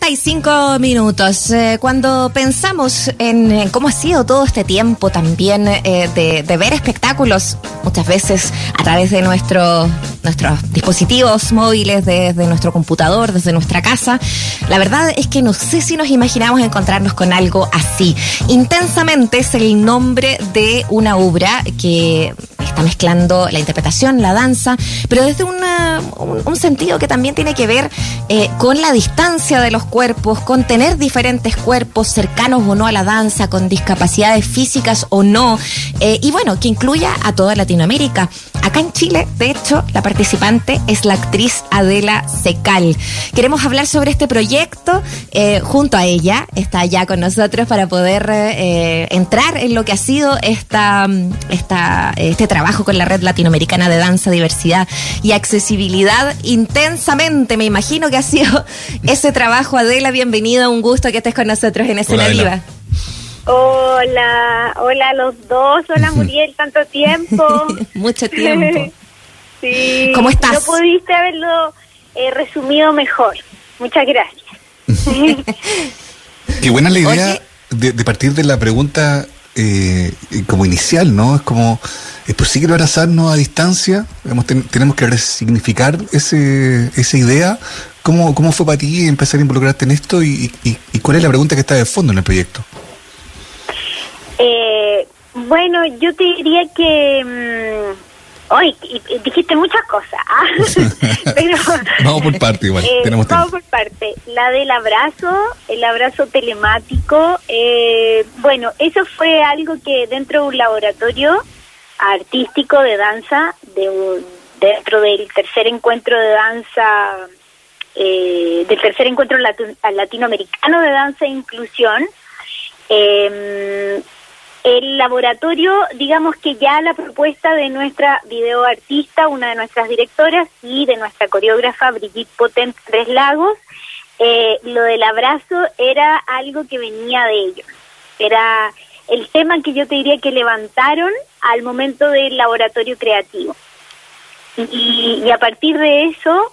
45 minutos. Eh, cuando pensamos en, cómo ha sido todo este tiempo también eh, de, ver espectáculos, muchas veces a través de nuestro, nuestros dispositivos móviles, desde nuestro computador, desde nuestra casa, la verdad es que no sé si nos imaginamos encontrarnos con algo así. Intensamente es el nombre de una obra que está mezclando la interpretación, la danza, pero desde un, sentido que también tiene que ver eh, con la distancia de los cuerpos, con tener diferentes cuerpos cercanos o no a la danza, con discapacidades físicas o no, eh, y bueno, que incluya a toda Latinoamérica. Acá en Chile, de hecho, la participante es la actriz Adela Secal. Queremos hablar sobre este proyecto eh, junto a ella, está ya con nosotros para poder entrar en lo que ha sido esta, esta, este trabajo con la Red Latinoamericana de Danza, Diversidad y Accesibilidad intensamente. Me imagino que ha sido ese trabajo. Adela, bienvenida, un gusto que estés con nosotros en Escena Viva. Hola, hola a los dos, hola Muriel, tanto tiempo. Mucho tiempo. sí. ¿Cómo estás? No pudiste haberlo eh, resumido mejor. Muchas gracias. Qué buena la idea de, partir de la pregunta eh, como inicial, ¿no? Es como, ¿es posible abrazarnos a distancia? tenemos que resignificar ese, esa idea. ¿Cómo, ¿Cómo fue para ti empezar a involucrarte en esto y, y, cuál es la pregunta que está de fondo en el proyecto? Eh, bueno, yo te diría que... Mm, Hoy dijiste muchas cosas. ¿ah? vamos por parte igual. Eh, vamos por parte. La del abrazo, el abrazo telemático. Eh, bueno, eso fue algo que dentro de un laboratorio artístico de danza, de, dentro del tercer encuentro de danza, eh, del tercer encuentro latinoamericano de danza e inclusión, eh, el laboratorio, digamos que ya la propuesta de nuestra videoartista, una de nuestras directoras, y de nuestra coreógrafa Brigitte Potent Tres Lagos, eh, lo del abrazo era algo que venía de ellos. Era el tema que yo te diría que levantaron al momento del laboratorio creativo. Y, y a partir de eso,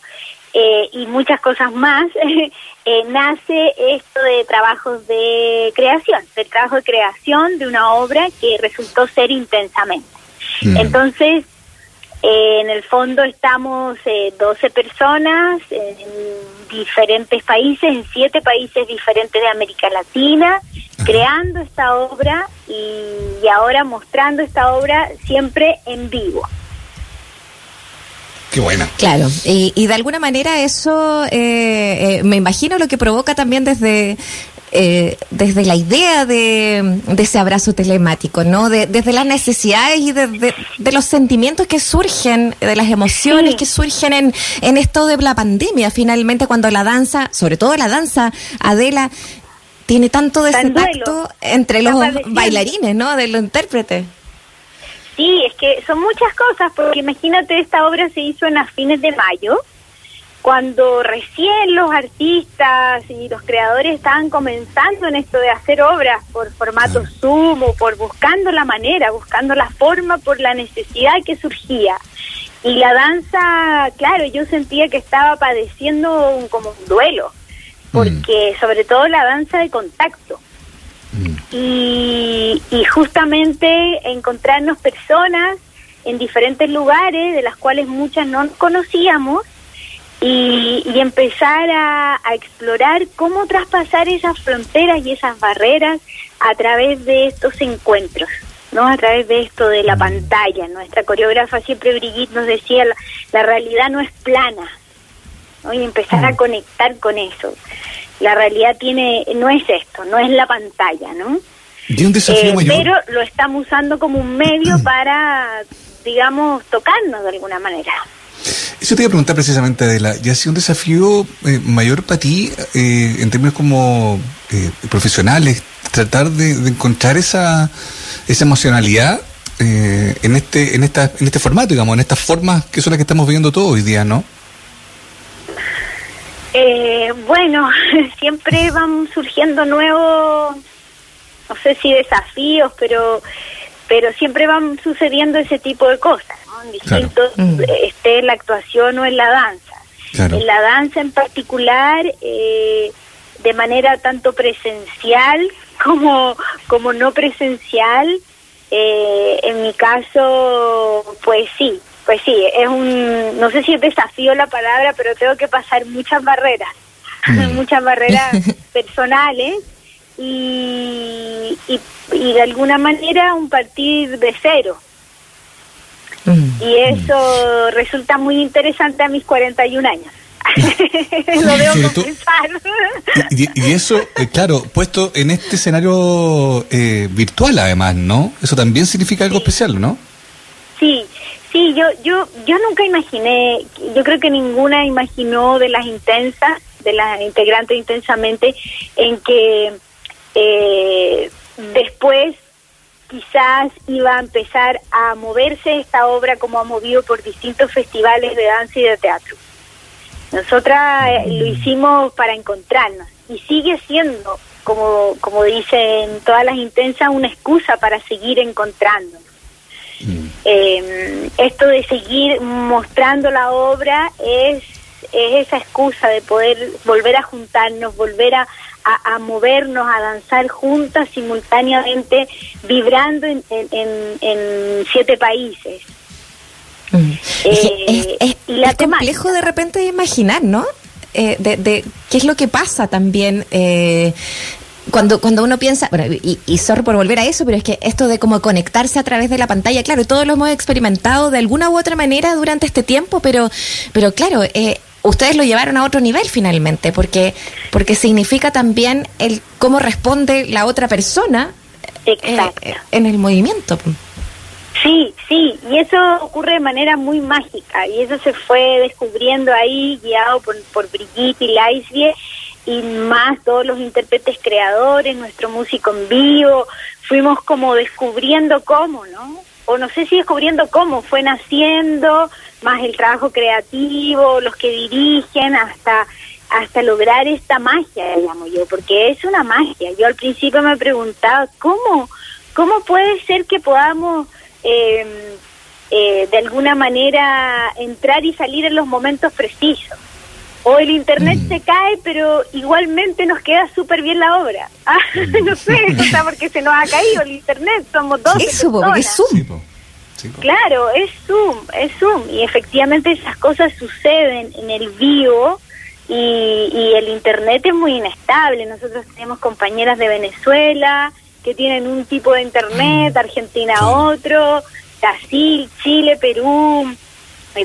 eh, y muchas cosas más, eh, nace esto de trabajos de creación, de trabajo de creación de una obra que resultó ser intensamente. Mm. Entonces, eh, en el fondo estamos 12 personas en diferentes países, en siete países diferentes de América Latina, creando esta obra y ahora mostrando esta obra siempre en vivo. Qué buena. Claro, y, de alguna manera eso eh, eh, me imagino lo que provoca también desde eh, desde la idea de, ese abrazo telemático, ¿no? desde las necesidades y de, los sentimientos que surgen, de las emociones que surgen en, en esto de la pandemia, finalmente, cuando la danza, sobre todo la danza, Adela, tiene tanto de ese tacto entre los bailarines, ¿no? De los intérpretes. Sí, es que son muchas cosas, porque imagínate, esta obra se hizo en las fines de mayo, cuando recién los artistas y los creadores estaban comenzando en esto de hacer obras por formato Zoom o por buscando la manera, buscando la forma por la necesidad que surgía. Y la danza, claro, yo sentía que estaba padeciendo un, como un duelo, mm. porque sobre todo la danza de contacto y, justamente encontrarnos personas en diferentes lugares, de las cuales muchas no conocíamos, y, empezar a, explorar cómo traspasar esas fronteras y esas barreras a través de estos encuentros, ¿no? A través de esto de la mm. pantalla. Nuestra coreógrafa siempre Brigitte nos decía, la, realidad no es plana, Y empezar a mm. conectar con eso la realidad tiene no es esto, no es la pantalla, ¿no? un desafío eh, Pero lo estamos usando como un medio para, digamos, tocarnos de alguna manera. Eso te iba a preguntar precisamente, Adela, ¿ya ha sido un desafío eh, mayor para ti eh, en términos como profesionales, tratar de, encontrar esa, esa emocionalidad en este en esta en este formato, digamos, en estas formas que son las que estamos viendo todos hoy día, ¿no? Eh, bueno, siempre van surgiendo nuevos, no sé si desafíos, pero pero siempre van sucediendo ese tipo de cosas, ¿no? En distintos, mm. esté en la actuación o en la danza. En la danza en particular, eh, de manera tanto presencial como, como no presencial. Eh, en mi caso, pues sí, pues sí, es un, no sé si es desafío la palabra, pero tengo que pasar muchas barreras, mm. muchas barreras personales y, y, de alguna manera un partir de cero. Mm. Y eso resulta muy interesante a mis 41 años. Lo debo confesar. Y, eso, eh, claro, puesto en este escenario eh, virtual además, ¿no? Eso también significa algo especial, ¿no? Sí, sí, yo, yo, yo nunca imaginé, yo creo que ninguna imaginó de las intensas, de las integrantes intensamente, en que eh, después quizás iba a empezar a moverse esta obra como ha movido por distintos festivales de danza y de teatro. Nosotras eh, lo hicimos para encontrarnos y sigue siendo, como, como dicen todas las intensas, una excusa para seguir encontrándonos. Mm. Eh, esto de seguir mostrando la obra es, es esa excusa de poder volver a juntarnos, volver a, a, movernos, a danzar juntas simultáneamente, vibrando en, en, siete países. Mm. Eh, es, es, complejo de repente imaginar, ¿no? Eh, de, de, qué es lo que pasa también eh, cuando, cuando uno piensa, bueno, y, y sorry por volver a eso, pero es que esto de cómo conectarse a través de la pantalla, claro, todos lo hemos experimentado de alguna u otra manera durante este tiempo, pero, pero claro, eh, ustedes lo llevaron a otro nivel finalmente, porque, porque significa también el cómo responde la otra persona eh, en el movimiento. Sí, sí, y eso ocurre de manera muy mágica, y eso se fue descubriendo ahí, guiado por, por Brigitte y Laisvie, y más todos los intérpretes creadores, nuestro músico en vivo, fuimos como descubriendo cómo, ¿no? O no sé si descubriendo cómo, fue naciendo, más el trabajo creativo, los que dirigen, hasta hasta lograr esta magia, llamo yo, porque es una magia. Yo al principio me preguntaba, ¿cómo, cómo puede ser que podamos em, eh, de alguna manera entrar y salir en los momentos precisos? O el internet mm. se cae, pero igualmente nos queda súper bien la obra. Ah, no sé, o sea, porque se nos ha caído el internet, somos dos. Eso, porque es Zoom. Claro, es Zoom, es Zoom. Y efectivamente esas cosas suceden en el vivo y, y el Internet es muy inestable. Nosotros tenemos compañeras de Venezuela que tienen un tipo de Internet, mm. Argentina otro, Brasil, Chile, Perú.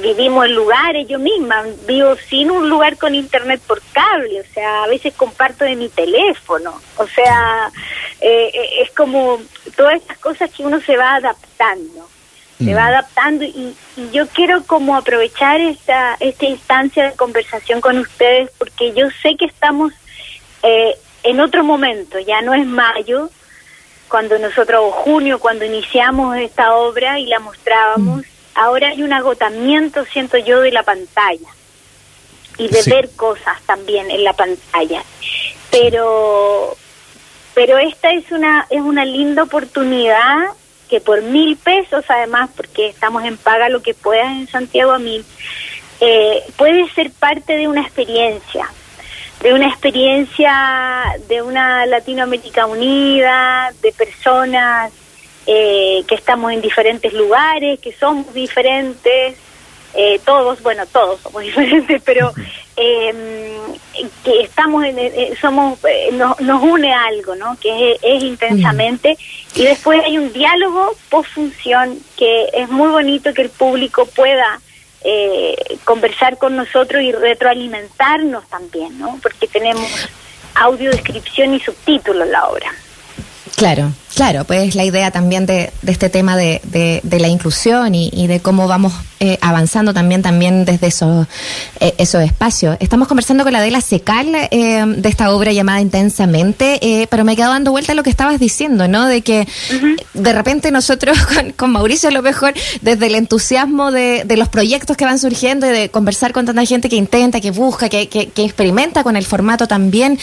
Vivimos en lugares, yo misma vivo sin un lugar con internet por cable, o sea, a veces comparto de mi teléfono, o sea, eh, eh, es como todas estas cosas que uno se va adaptando se va mm. adaptando y, yo quiero como aprovechar esta, esta instancia de conversación con ustedes porque yo sé que estamos eh, en otro momento, ya no es mayo, cuando nosotros, o junio, cuando iniciamos esta obra y la mostrábamos, mm. Ahora hay un agotamiento, siento yo, de la pantalla y de ver cosas también en la pantalla. Pero pero esta es una es una linda oportunidad que por mil pesos, además, porque estamos en paga lo que puedas en Santiago a mil, eh, puede ser parte de una experiencia, de una experiencia de una Latinoamérica unida, de personas eh, que estamos en diferentes lugares, que somos diferentes, eh, todos, bueno, todos somos diferentes, pero eh, que estamos en, somos, eh, nos, nos une algo, ¿no? Que es, intensamente y después hay un diálogo post función que es muy bonito que el público pueda eh, conversar con nosotros y retroalimentarnos también, ¿no? Porque tenemos audio descripción y subtítulos en la obra. Claro, claro, pues la idea también de, de este tema de, de, la inclusión y, y, de cómo vamos eh, avanzando también también desde esos, eh, esos espacios. Estamos conversando con la Adela Secal eh, de esta obra llamada Intensamente, eh, pero me he quedado dando vuelta a lo que estabas diciendo, ¿no? De que de repente nosotros con, con, Mauricio a lo mejor, desde el entusiasmo de, de, los proyectos que van surgiendo y de conversar con tanta gente que intenta, que busca, que, que, que experimenta con el formato también,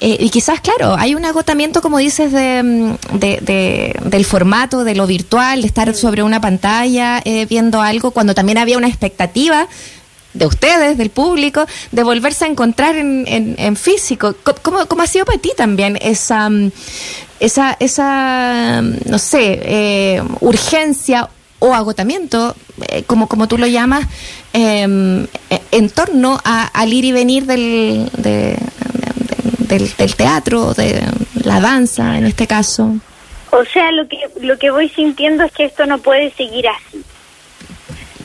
y quizás, claro, hay un agotamiento, como dices, de, de, del formato, de lo virtual, de estar sobre una pantalla viendo algo cuando también había una expectativa de ustedes, del público, de volverse a encontrar en, en, físico. ¿Cómo, ¿Cómo, ha sido para ti también esa, mm, esa, esa mm, no sé, eh, urgencia o agotamiento, eh, como, como tú lo llamas, eh, en torno al ir y venir del, del, del teatro, de la danza en este caso? O sea, lo que, lo que voy sintiendo es que esto no puede seguir así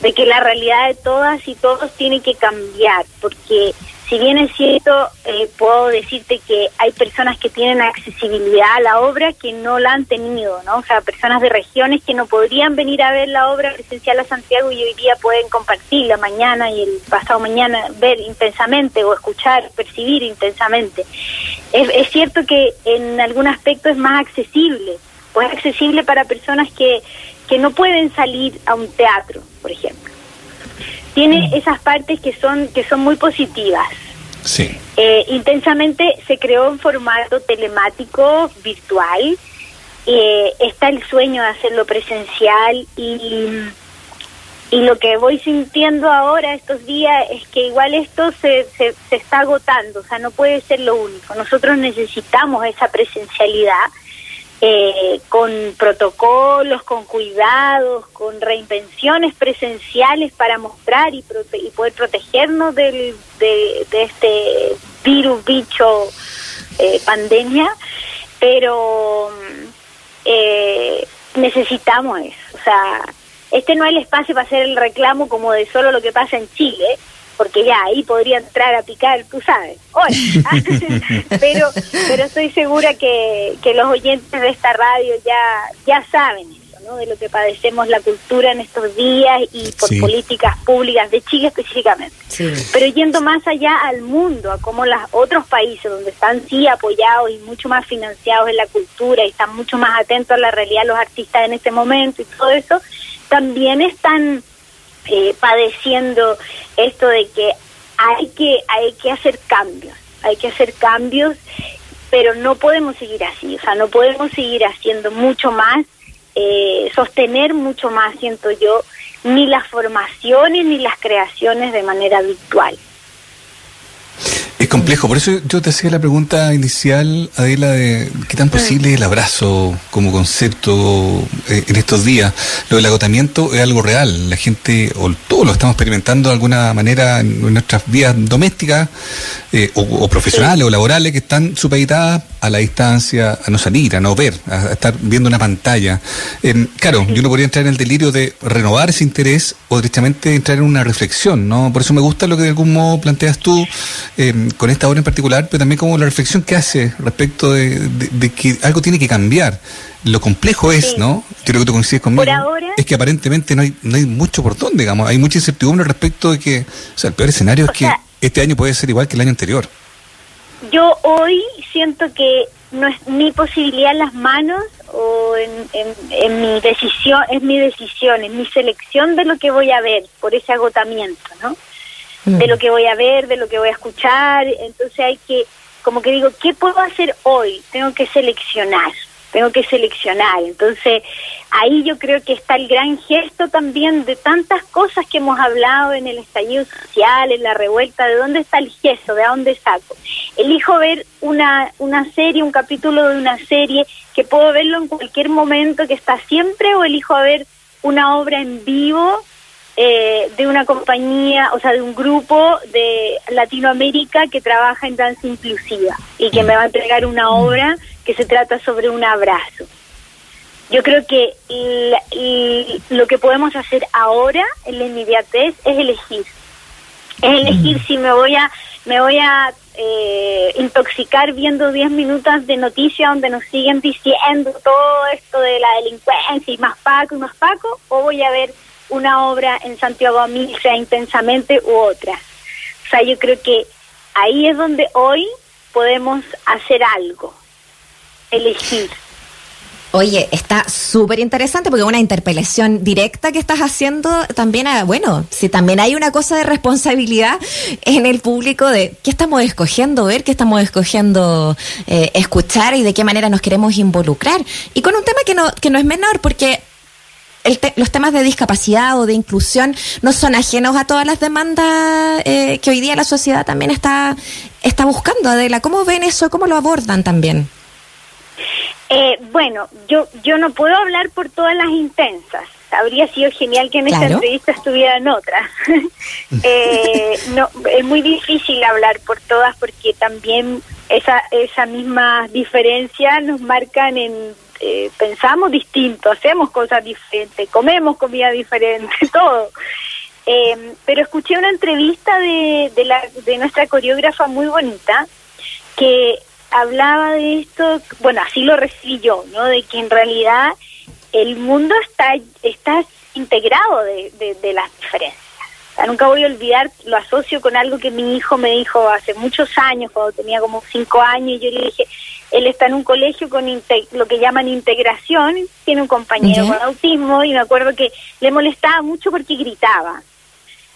de que la realidad de todas y todos tiene que cambiar, porque si bien es cierto, eh, puedo decirte que hay personas que tienen accesibilidad a la obra que no la han tenido, ¿no? O sea, personas de regiones que no podrían venir a ver la obra presencial a Santiago y hoy día pueden compartirla mañana y el pasado mañana ver intensamente o escuchar, percibir intensamente. Es, es cierto que en algún aspecto es más accesible, pues es accesible para personas que que no pueden salir a un teatro, por ejemplo. Tiene mm. esas partes que son que son muy positivas. Sí. Eh, intensamente se creó en formato telemático virtual. Eh, está el sueño de hacerlo presencial y, y lo que voy sintiendo ahora estos días es que igual esto se, se, se está agotando, o sea, no puede ser lo único. Nosotros necesitamos esa presencialidad eh, con protocolos, con cuidados, con reinvenciones presenciales para mostrar y, y poder protegernos del, de, este virus, bicho, eh, pandemia, pero eh, necesitamos eso. O sea, este no es el espacio para hacer el reclamo como de solo lo que pasa en Chile, porque ya ahí podría entrar a picar, tú sabes. pero pero estoy segura que, que los oyentes de esta radio ya ya saben eso, ¿no? De lo que padecemos la cultura en estos días y por políticas públicas de Chile específicamente. Pero yendo más allá al mundo, a cómo los otros países donde están sí apoyados y mucho más financiados en la cultura y están mucho más atentos a la realidad los artistas en este momento y todo eso, también están eh, padeciendo esto de que hay que hay que hacer cambios, hay que hacer cambios, pero no podemos seguir así, o sea, no podemos seguir haciendo mucho más, eh, sostener mucho más, siento yo, ni las formaciones ni las creaciones de manera virtual. Es complejo, por eso yo te hacía la pregunta inicial, Adela, de qué tan posible es el abrazo como concepto eh, en estos días. Lo del agotamiento es algo real, la gente, o todos lo estamos experimentando de alguna manera en nuestras vidas domésticas, eh, o, profesionales o laborales, que están supeditadas a la distancia, a no salir, a no ver, a, estar viendo una pantalla. claro, yo no podría entrar en el delirio de renovar ese interés o directamente entrar en una reflexión, ¿no? Por eso me gusta lo que de algún modo planteas tú. Eh, con esta obra en particular, pero también como la reflexión que hace respecto de, que algo tiene que cambiar. Lo complejo es, ¿no? Quiero que tú coincides conmigo. es que aparentemente no hay, no hay mucho por dónde, digamos. Hay mucha incertidumbre respecto de que, o sea, el peor escenario es que este año puede ser igual que el año anterior. Yo hoy siento que no es mi posibilidad en las manos o en, en, mi decisión, es mi decisión, es mi selección de lo que voy a ver por ese agotamiento, ¿no? de lo que voy a ver, de lo que voy a escuchar. Entonces hay que, como que digo, ¿qué puedo hacer hoy? Tengo que seleccionar, tengo que seleccionar. Entonces ahí yo creo que está el gran gesto también de tantas cosas que hemos hablado en el estallido social, en la revuelta, ¿de dónde está el gesto? ¿De dónde saco? Elijo ver una, una serie, un capítulo de una serie que puedo verlo en cualquier momento, que está siempre, o elijo ver una obra en vivo eh, de una compañía, o sea, de un grupo de Latinoamérica que trabaja en danza inclusiva y que me va a entregar una obra que se trata sobre un abrazo. Yo creo que lo que podemos hacer ahora en la inmediatez es elegir. Es elegir si me voy a me voy a eh, intoxicar viendo 10 minutos de noticias donde nos siguen diciendo todo esto de la delincuencia y más Paco y más Paco, o voy a ver una obra en Santiago a mí sea intensamente u otra. O sea, yo creo que ahí es donde hoy podemos hacer algo, elegir. Oye, está súper interesante porque una interpelación directa que estás haciendo también, a, bueno, si también hay una cosa de responsabilidad en el público de qué estamos escogiendo ver, qué estamos escogiendo eh, escuchar y de qué manera nos queremos involucrar. Y con un tema que no, que no es menor, porque los temas de discapacidad o de inclusión no son ajenos a todas las demandas eh, que hoy día la sociedad también está, está buscando, Adela. ¿Cómo ven eso? ¿Cómo lo abordan también? Eh, bueno, yo, yo no puedo hablar por todas las intensas. Habría sido genial que en esta entrevista estuvieran otras. eh, no, es muy difícil hablar por todas porque también esa, esa misma diferencia nos marcan en eh, pensamos distinto, hacemos cosas diferentes, comemos comida diferente, todo. Eh, pero escuché una entrevista de, de, la, de nuestra coreógrafa muy bonita que hablaba de esto, bueno, así lo recibí yo, ¿no? De que en realidad el mundo está, está integrado de, de, las diferencias. nunca voy a olvidar, lo asocio con algo que mi hijo me dijo hace muchos años, cuando tenía como cinco años, y yo le dije, él está en un colegio con lo que llaman integración, tiene un compañero con autismo, y me acuerdo que le molestaba mucho porque gritaba.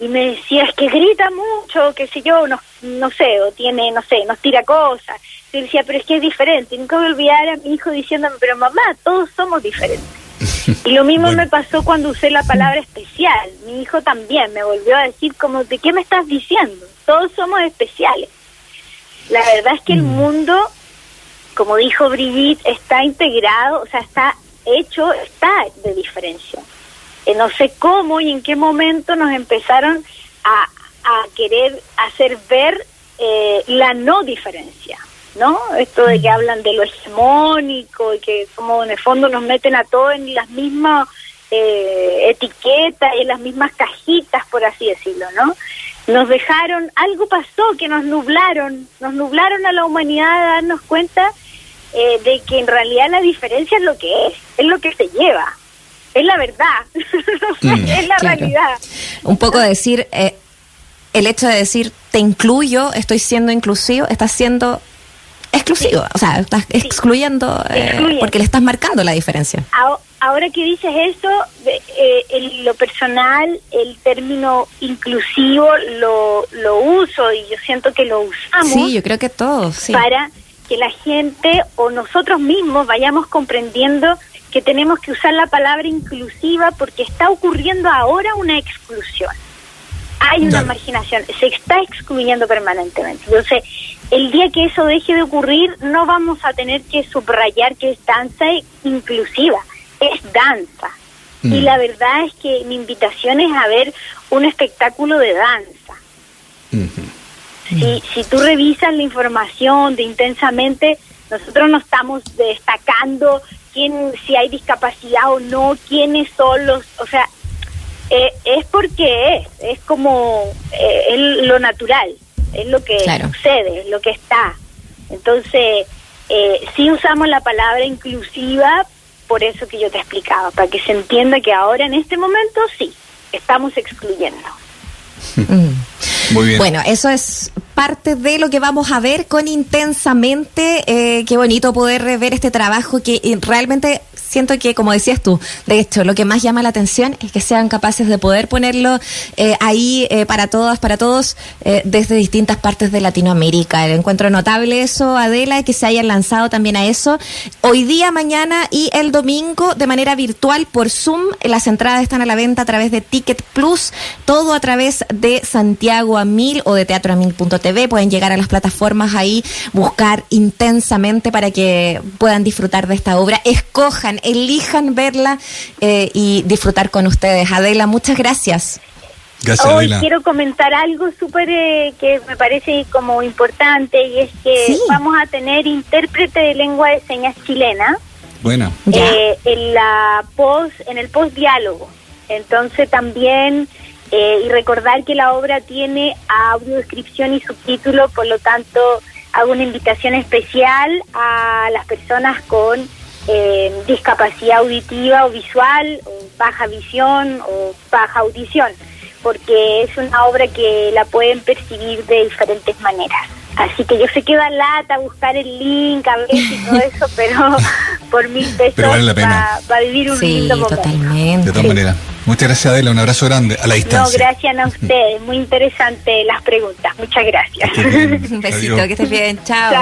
Y me decía, es que grita mucho, qué sé yo, no, no sé, o tiene, no sé, nos tira cosas. Y decía, pero es que es diferente. Y nunca voy a olvidar a mi hijo diciéndome, pero mamá, todos somos diferentes. Y lo mismo me pasó cuando usé la palabra especial. Mi hijo también me volvió a decir como, ¿de qué me estás diciendo? Todos somos especiales. La verdad es que el mm. mundo, como dijo Brigitte, está integrado, o sea, está hecho, está de diferencia. Eh, no sé cómo y en qué momento nos empezaron a, querer hacer ver eh, la no diferencia. ¿no? Esto de que hablan de lo hegemónico y que como en el fondo nos meten a todos en las mismas eh, etiquetas y en las mismas cajitas, por así decirlo, ¿no? Nos dejaron, algo pasó que nos nublaron, nos nublaron a la humanidad a darnos cuenta eh, de que en realidad la diferencia es lo que es, es lo que se lleva, es la verdad, mm. es la realidad. Un poco decir, eh, el hecho de decir te incluyo, estoy siendo inclusivo, estás siendo exclusivo, o sea, estás excluyendo eh, porque le estás marcando la diferencia. Ahora que dices eso, eh, lo personal, el término inclusivo lo, lo uso y yo siento que lo usamos. Sí, yo creo que todos, sí. Para que la gente o nosotros mismos vayamos comprendiendo que tenemos que usar la palabra inclusiva porque está ocurriendo ahora una exclusión. Hay una marginación, se está excluyendo permanentemente. Entonces, el día que eso deje de ocurrir, no vamos a tener que subrayar que es danza inclusiva, es danza. Y mm. la verdad es que mi invitación es a ver un espectáculo de danza. Si, si tú revisas la información de intensamente, nosotros no estamos destacando quién, si hay discapacidad o no, quiénes son los, o sea, eh, es porque es, es como eh, es lo natural es lo que sucede, es lo que está. Entonces, eh, sí usamos la palabra inclusiva por eso que yo te explicaba, para que se entienda que ahora en este momento sí, estamos excluyendo. Mm. Bueno, eso es parte de lo que vamos a ver con intensamente. Eh, qué bonito poder ver este trabajo que eh, realmente siento que, como decías tú, de hecho, lo que más llama la atención es que sean capaces de poder ponerlo eh, ahí eh, para todas, para todos, eh, desde distintas partes de Latinoamérica. El encuentro notable eso, Adela, que se hayan lanzado también a eso. Hoy día, mañana y el domingo, de manera virtual por Zoom, las entradas están a la venta a través de Ticket Plus, todo a través de Santiago a Mil o de Teatro a Mil.tv. Pueden llegar a las plataformas ahí, buscar intensamente para que puedan disfrutar de esta obra. Escojan elijan verla eh, y disfrutar con ustedes. Adela, muchas gracias. Gracias, Hoy quiero comentar algo súper eh, que me parece como importante y es que vamos a tener intérprete de lengua de señas chilena. Bueno. Eh, en la post, en el post diálogo. Entonces también y recordar que la obra tiene audiodescripción y subtítulo, por lo tanto hago una invitación especial a las personas con eh, discapacidad auditiva o visual, o baja visión o baja audición, porque es una obra que la pueden percibir de diferentes maneras. Así que yo sé que da lata buscar el link a ver y todo eso, pero por mil pesos Va, a vivir un lindo momento. Totalmente. De todas maneras. Muchas gracias, Adela. Un abrazo grande a la distancia. No, gracias a ustedes. Muy interesante las preguntas. Muchas gracias. un besito, que estés bien. Chao.